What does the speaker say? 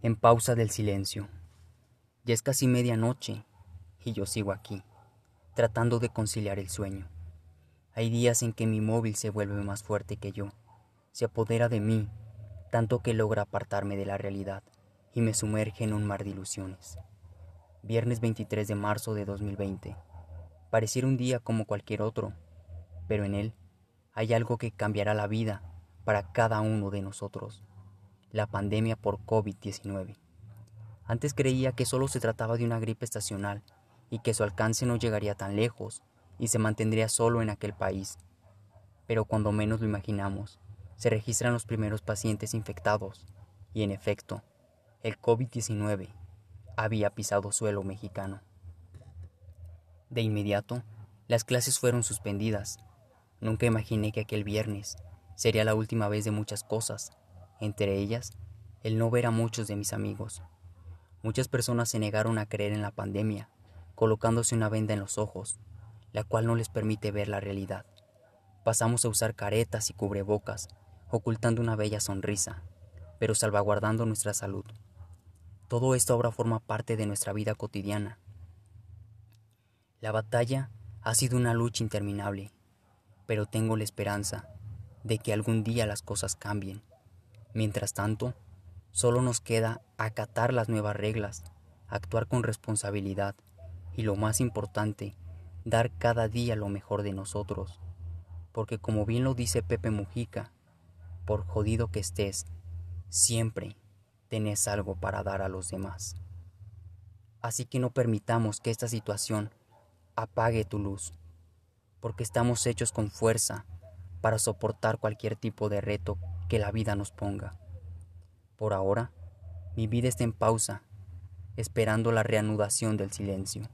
En pausa del silencio. Ya es casi medianoche y yo sigo aquí, tratando de conciliar el sueño. Hay días en que mi móvil se vuelve más fuerte que yo, se apodera de mí, tanto que logra apartarme de la realidad y me sumerge en un mar de ilusiones. Viernes 23 de marzo de 2020. Pareciera un día como cualquier otro, pero en él hay algo que cambiará la vida para cada uno de nosotros la pandemia por COVID-19. Antes creía que solo se trataba de una gripe estacional y que su alcance no llegaría tan lejos y se mantendría solo en aquel país. Pero cuando menos lo imaginamos, se registran los primeros pacientes infectados y en efecto, el COVID-19 había pisado suelo mexicano. De inmediato, las clases fueron suspendidas. Nunca imaginé que aquel viernes sería la última vez de muchas cosas entre ellas el no ver a muchos de mis amigos. Muchas personas se negaron a creer en la pandemia, colocándose una venda en los ojos, la cual no les permite ver la realidad. Pasamos a usar caretas y cubrebocas, ocultando una bella sonrisa, pero salvaguardando nuestra salud. Todo esto ahora forma parte de nuestra vida cotidiana. La batalla ha sido una lucha interminable, pero tengo la esperanza de que algún día las cosas cambien Mientras tanto, solo nos queda acatar las nuevas reglas, actuar con responsabilidad y lo más importante, dar cada día lo mejor de nosotros. Porque como bien lo dice Pepe Mujica, por jodido que estés, siempre tenés algo para dar a los demás. Así que no permitamos que esta situación apague tu luz, porque estamos hechos con fuerza para soportar cualquier tipo de reto que la vida nos ponga. Por ahora, mi vida está en pausa, esperando la reanudación del silencio.